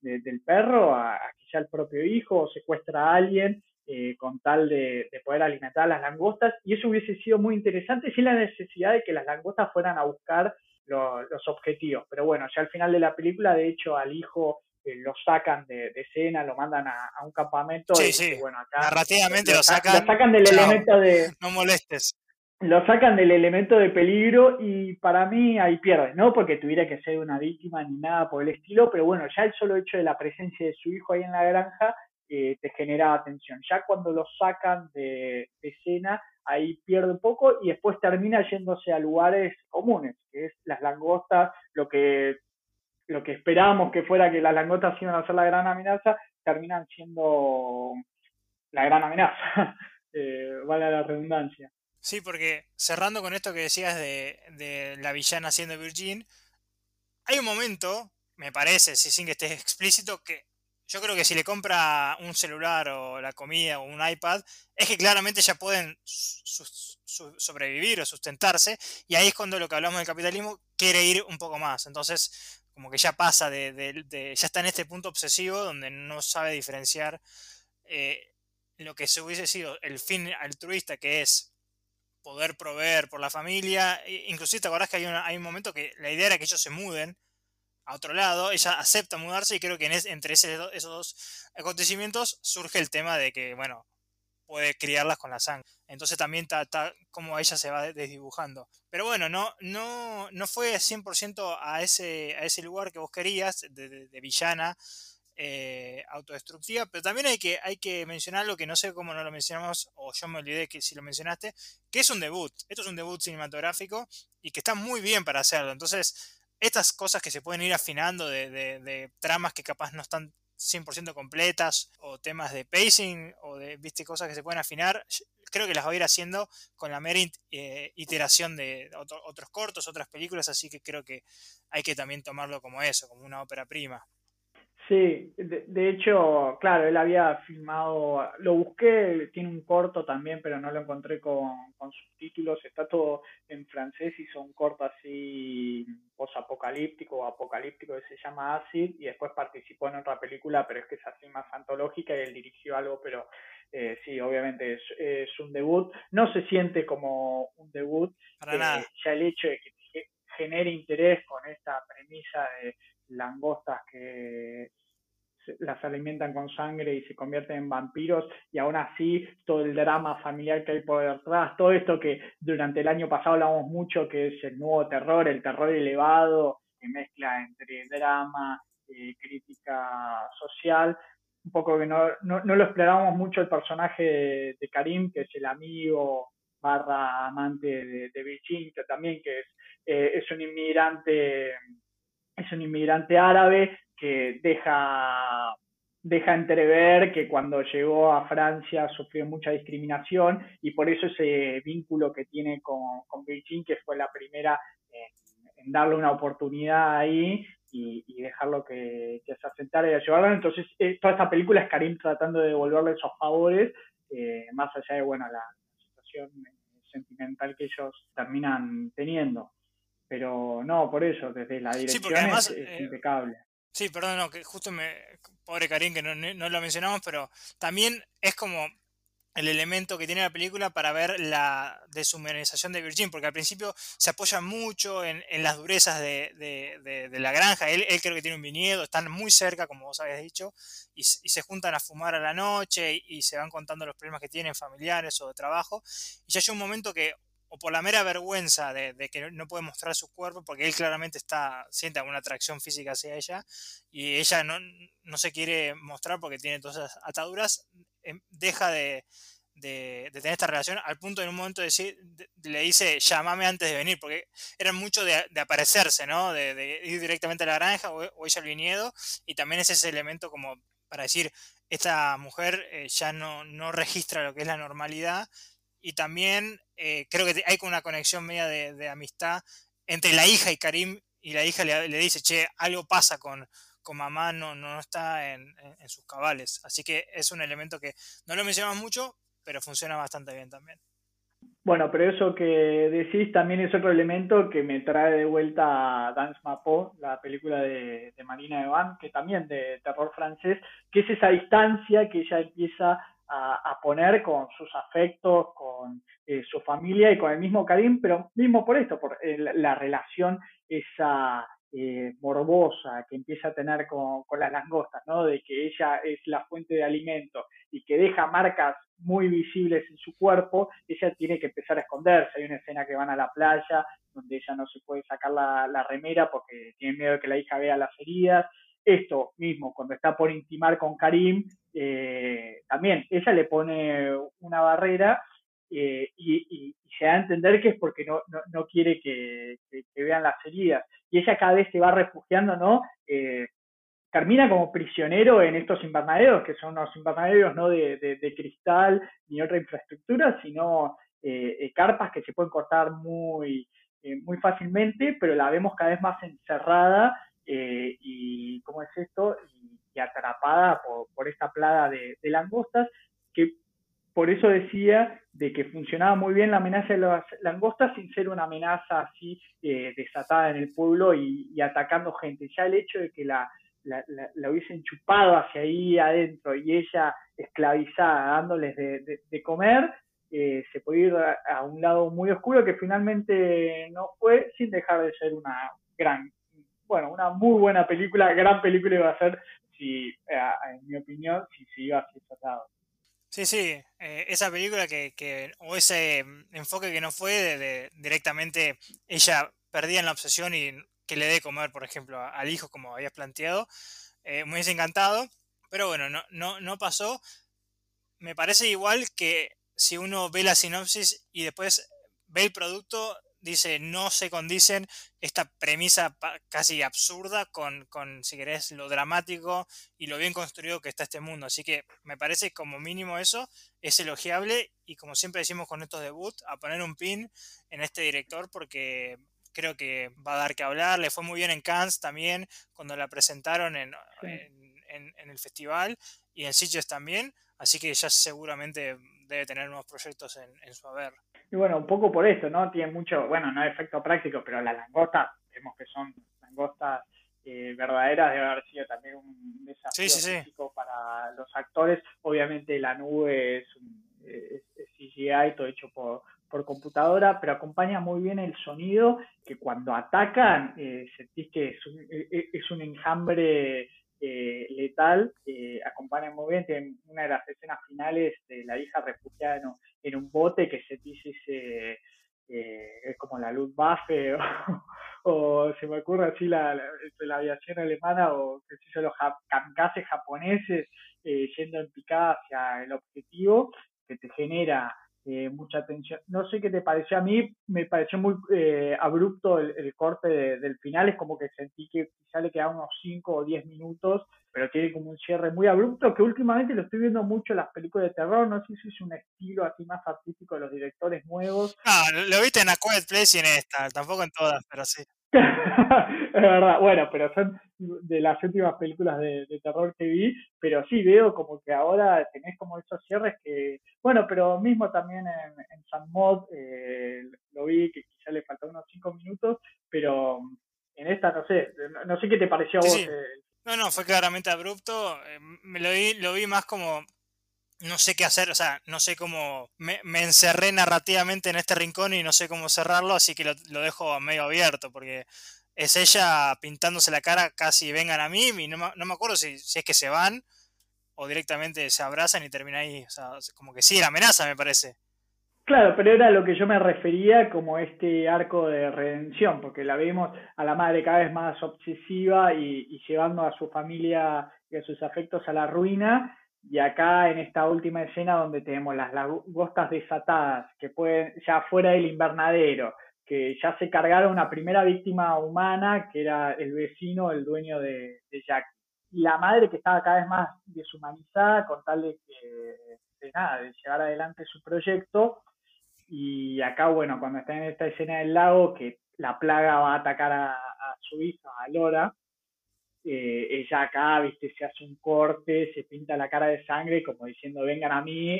del perro a, a sea el propio hijo, o secuestra a alguien, eh, con tal de, poder alimentar a las langostas, y eso hubiese sido muy interesante sin la necesidad de que las langostas fueran a buscar los objetivos. Pero bueno, ya al final de la película, de hecho, al hijo eh, lo sacan de, escena, lo mandan a, un campamento. Sí, sí. Bueno, acá narrativamente lo, sacan. Lo sacan del elemento de. No molestes. Lo sacan del elemento de peligro y para mí ahí pierde, no porque tuviera que ser una víctima ni nada por el estilo, pero bueno, ya el solo hecho de la presencia de su hijo ahí en la granja eh, te genera atención. Ya cuando lo sacan de, escena, ahí pierde un poco y después termina yéndose a lugares comunes, que es las langostas, lo que, lo que esperábamos que fuera que las langostas iban a ser la gran amenaza, terminan siendo la gran amenaza, <laughs> eh, vale la redundancia. Sí, porque cerrando con esto que decías de, de la villana siendo Virgin, hay un momento, me parece, si sin que esté explícito, que yo creo que si le compra un celular o la comida o un iPad, es que claramente ya pueden sobrevivir o sustentarse. Y ahí es cuando lo que hablamos del capitalismo quiere ir un poco más. Entonces, como que ya pasa de, ya está en este punto obsesivo donde no sabe diferenciar eh, lo que se hubiese sido el fin altruista, que es poder proveer por la familia. Inclusive te acordás que hay, hay un momento que la idea era que ellos se muden a otro lado, ella acepta mudarse y creo que en entre esos dos acontecimientos surge el tema de que, bueno, puede criarlas con la sangre. Entonces también está como ella se va desdibujando. Pero bueno, no, no, no fue 100% a ese, a ese lugar que vos querías, de, villana eh, autodestructiva, pero también hay que, hay que mencionar lo que no sé cómo no lo mencionamos, o yo me olvidé que si lo mencionaste, que es un debut. Esto es un debut cinematográfico y que está muy bien para hacerlo. Entonces, estas cosas que se pueden ir afinando de, tramas que capaz no están 100% completas o temas de pacing o de viste cosas que se pueden afinar creo que las va a ir haciendo con la mera eh, iteración de otros cortos otras películas así que creo que hay que también tomarlo como eso como una ópera prima Sí, de, hecho, claro, él había filmado, lo busqué, tiene un corto también, pero no lo encontré con, subtítulos, está todo en francés, hizo un corto así post-apocalíptico o apocalíptico que se llama Acid y después participó en otra película, pero es que es así más antológica y él dirigió algo, pero eh, sí, obviamente es, un debut, no se siente como un debut, Para nada. Eh, ya el hecho de que genere interés con esta premisa de langostas que las alimentan con sangre y se convierten en vampiros y aún así todo el drama familiar que hay por detrás, todo esto que durante el año pasado hablamos mucho que es el nuevo terror, el terror elevado que mezcla entre drama, y crítica social, un poco que no, no, lo explorábamos mucho el personaje de, Karim, que es el amigo barra amante de, de Virgin, que también que es, eh, es un inmigrante es un inmigrante árabe que deja, deja entrever que cuando llegó a Francia sufrió mucha discriminación y por eso ese vínculo que tiene con, con Beijing, que fue la primera en, darle una oportunidad ahí, y, dejarlo que, se asentara y ayudarlo. Entonces, eh, toda esta película es Karim tratando de devolverle esos favores, eh, más allá de bueno la, situación sentimental que ellos terminan teniendo. Pero no, por eso, desde la dirección es, eh, impecable. Sí, perdón, no, que justo me. Pobre Karim, que no, no lo mencionamos, pero también es como el elemento que tiene la película para ver la deshumanización de Virgin, porque al principio se apoya mucho en, las durezas de, la granja. Él, creo que tiene un viñedo, están muy cerca, como vos habías dicho, y, se juntan a fumar a la noche y, se van contando los problemas que tienen familiares o de trabajo. Y ya hay un momento que, o por la mera vergüenza de, que no puede mostrar su cuerpo, porque él claramente está siente alguna atracción física hacia ella, y ella no, no se quiere mostrar porque tiene todas esas ataduras, deja de, tener esta relación al punto en un momento de decir, le dice, llámame antes de venir, porque eran mucho de, aparecerse, ¿no? De, ir directamente a la granja o, ella al viñedo, y también es ese elemento como para decir, esta mujer eh, ya no, no, registra lo que es la normalidad, y también eh, creo que hay una conexión media de, amistad entre la hija y Karim, y la hija le, le dice, che, algo pasa con, con mamá no, no está en, sus cabales. Así que es un elemento que no lo mencionamos mucho, pero funciona bastante bien también. Bueno, pero eso que decís también es otro elemento que me trae de vuelta a Dance Mapo, la película de, Marina Evan, que también de terror francés, que es esa distancia que ella empieza a, poner con sus afectos, con eh, su familia y con el mismo Karim, pero mismo por esto, por eh, la relación esa eh, morbosa que empieza a tener con, las langostas, ¿no? De que ella es la fuente de alimento y que deja marcas muy visibles en su cuerpo, ella tiene que empezar a esconderse. Hay una escena que van a la playa donde ella no se puede sacar la, remera porque tiene miedo de que la hija vea las heridas. Esto mismo, cuando está por intimar con Karim, eh, también ella le pone una barrera eh, y, se da a entender que es porque no, no, quiere que, vean las heridas. Y ella cada vez se va refugiando, ¿no? Eh, termina como prisionero en estos invernaderos, que son unos invernaderos no de, cristal ni otra infraestructura, sino eh, carpas que se pueden cortar muy, muy fácilmente, pero la vemos cada vez más encerrada y, ¿cómo es esto? Y, atrapada por, por, esta plaga de, de langostas, que por eso decía de que funcionaba muy bien la amenaza de las langostas sin ser una amenaza así eh, desatada en el pueblo y, atacando gente. Ya el hecho de que la, la, hubiesen chupado hacia ahí adentro y ella esclavizada dándoles de, comer, eh, se puede ir a, un lado muy oscuro que finalmente no fue sin dejar de ser una gran, bueno, una muy buena película, gran película iba a ser, si, eh, en mi opinión, si se iba hacia ese. Sí, sí, eh, esa película que, o ese mm, enfoque que no fue de, directamente ella perdía en la obsesión y que le dé comer, por ejemplo, al hijo como habías planteado, eh, me hubiese encantado, pero bueno, no, no, no pasó. Me parece igual que si uno ve la sinopsis y después ve el producto, dice, no se condicen esta premisa casi absurda con, con, si querés, lo dramático y lo bien construido que está este mundo. Así que me parece como mínimo eso es elogiable y como siempre decimos con estos debut, a poner un pin en este director porque creo que va a dar que hablar. Le fue muy bien en Cannes también cuando la presentaron en, en, el festival y en Sitges también. Así que ya seguramente debe tener nuevos proyectos en, en su haber. Y bueno, un poco por esto, ¿no? Tiene mucho, bueno, no efecto práctico, pero las langostas, vemos que son langostas eh, verdaderas, debe haber sido también un desafío para los actores. Obviamente la nube es, un, es, CGI, todo hecho por, por computadora, pero acompaña muy bien el sonido, que cuando atacan eh, sentís que es un, e, e, es un enjambre eh, letal, eh, acompaña muy bien, tiene una de las escenas finales de la hija refugiada en un, bote que se dice eh, es como la luz bafe <laughs> o, se me ocurre así la, la, aviación alemana o que se los kamikazes japoneses eh, yendo en picada hacia el objetivo que te genera eh, mucha atención. No sé qué te pareció a mí, me pareció muy eh, abrupto el, corte del final, es como que sentí que quizá le quedaban unos 5 o 10 minutos, pero tiene como un cierre muy abrupto, que últimamente lo estoy viendo mucho en las películas de terror, no sé si es un estilo así más artístico de los directores nuevos. Ah, lo viste en A Quiet Place y en esta, tampoco en todas, pero sí. <laughs> Es verdad, bueno, pero son de las últimas películas de, terror que vi, pero sí veo como que ahora tenés como esos cierres que, bueno, pero mismo también en, en San Mod eh, lo vi que quizá le faltó unos cinco minutos, pero en esta no sé, no, sé qué te pareció a vos. Eh. No, no, fue claramente abrupto, eh, me lo vi, lo vi más como no sé qué hacer, o sea, no sé cómo, me, encerré narrativamente en este rincón y no sé cómo cerrarlo, así que lo, dejo medio abierto, porque es ella pintándose la cara casi vengan a mí y no, no me acuerdo si, si, es que se van o directamente se abrazan y termina ahí. O sea, como que sí, la amenaza me parece. Claro, pero era lo que yo me refería como este arco de redención, porque la vemos a la madre cada vez más obsesiva y, llevando a su familia y a sus afectos a la ruina. Y acá en esta última escena donde tenemos las lagostas desatadas que pueden, ya fuera del invernadero, que ya se cargaron una primera víctima humana, que era el vecino, el dueño de, Jack. Y la madre que estaba cada vez más deshumanizada con tal de que, de nada, de llevar adelante su proyecto. Y acá, bueno, cuando está en esta escena del lago, que la plaga va a atacar a, su hija, a Lora, eh, ella acá, viste, se hace un corte, se pinta la cara de sangre, como diciendo, vengan a mí,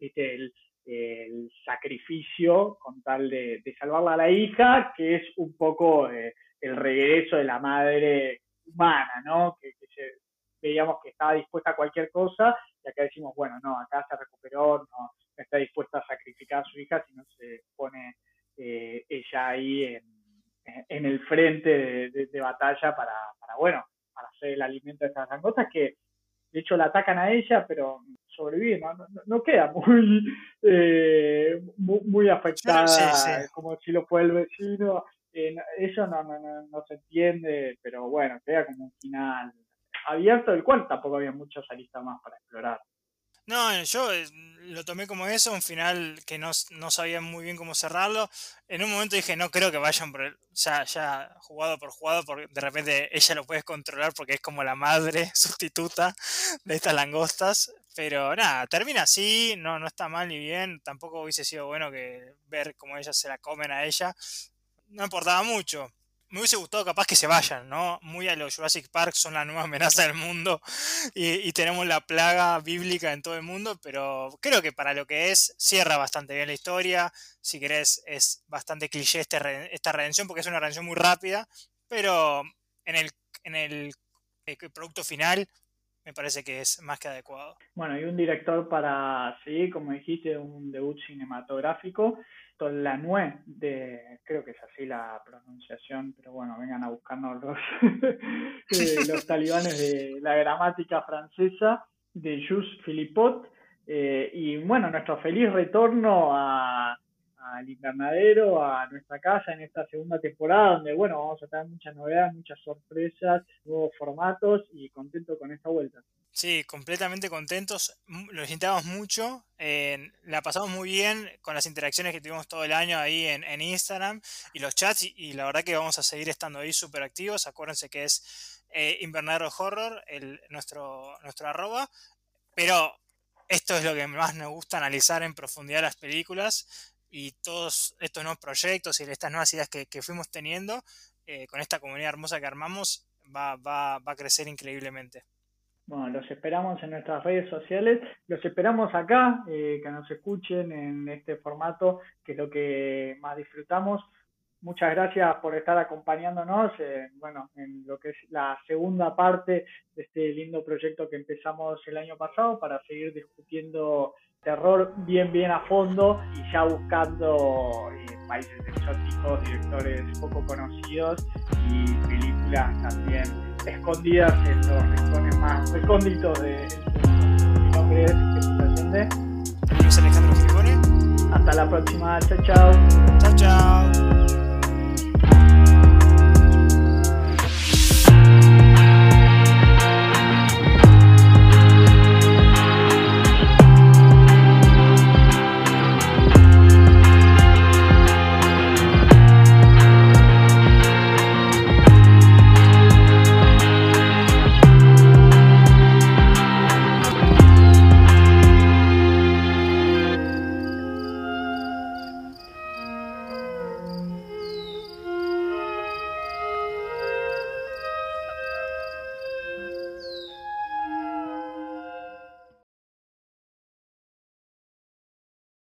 viste, el, el sacrificio con tal de, salvarla a la hija, que es un poco eh, el regreso de la madre humana, ¿no? Que, veíamos que estaba dispuesta a cualquier cosa y acá decimos, bueno, no, acá se recuperó, no, está dispuesta a sacrificar a su hija, sino se pone eh, ella ahí en, el frente de, batalla para, para, bueno, para hacer el alimento de estas langostas que de hecho la atacan a ella, pero sobrevive, no, queda muy, <laughs> eh, muy, afectada como si lo fue el vecino. Eh, eso no, no, no, se entiende, pero bueno, queda como un final abierto, del cual tampoco había muchas aristas más para explorar. No, yo eh, lo tomé como eso, un final que no, sabía muy bien cómo cerrarlo. En un momento dije, no creo que vayan por el, ya, ya jugado por jugado, porque de repente ella lo puede controlar porque es como la madre <laughs> sustituta de estas langostas. Pero nada, termina así, no, no está mal ni bien. Tampoco hubiese sido bueno que ver cómo ellas se la comen a ella. No importaba mucho me hubiese gustado capaz que se vayan, ¿no? Muy a los Jurassic Park son la nueva amenaza del mundo y, tenemos la plaga bíblica en todo el mundo, pero creo que para lo que es, cierra bastante bien la historia. Si querés, es bastante cliché este esta redención porque es una redención muy rápida, pero en el, en el, el producto final me parece que es más que adecuado. Bueno, y un director para, sí, como dijiste, un debut cinematográfico Tolanue, de, creo que es así la pronunciación, pero bueno, vengan a buscarnos los, <laughs> eh, <laughs> los talibanes de la gramática francesa, de Jules Philippot. Eh, y bueno, nuestro feliz retorno a, al invernadero, a nuestra casa en esta segunda temporada, donde bueno, vamos a tener muchas novedades, muchas sorpresas, nuevos formatos y contento con esta vuelta. Sí, completamente contentos, lo necesitamos mucho, la pasamos muy bien con las interacciones que tuvimos todo el año ahí en, Instagram y los chats y, la verdad que vamos a seguir estando ahí súper activos, acuérdense que es eh, Invernadero Horror, el, nuestro, nuestro arroba, pero esto es lo que más nos gusta analizar en profundidad las películas y todos estos nuevos proyectos y estas nuevas ideas que, fuimos teniendo eh, con esta comunidad hermosa que armamos va, va, va a crecer increíblemente. Bueno, los esperamos en nuestras redes sociales, los esperamos acá, eh, que nos escuchen en este formato, que es lo que más disfrutamos. Muchas gracias por estar acompañándonos, eh, bueno, en lo que es la segunda parte de este lindo proyecto que empezamos el año pasado para seguir discutiendo terror bien, bien a fondo y ya buscando eh, países exóticos, directores poco conocidos y películas también escondidas en los rincones más recónditos de Mi nombre es Jesús Allende. Mi nombre es Alejandro Frigone. Hasta la próxima. Chao, chao. Chao, chao.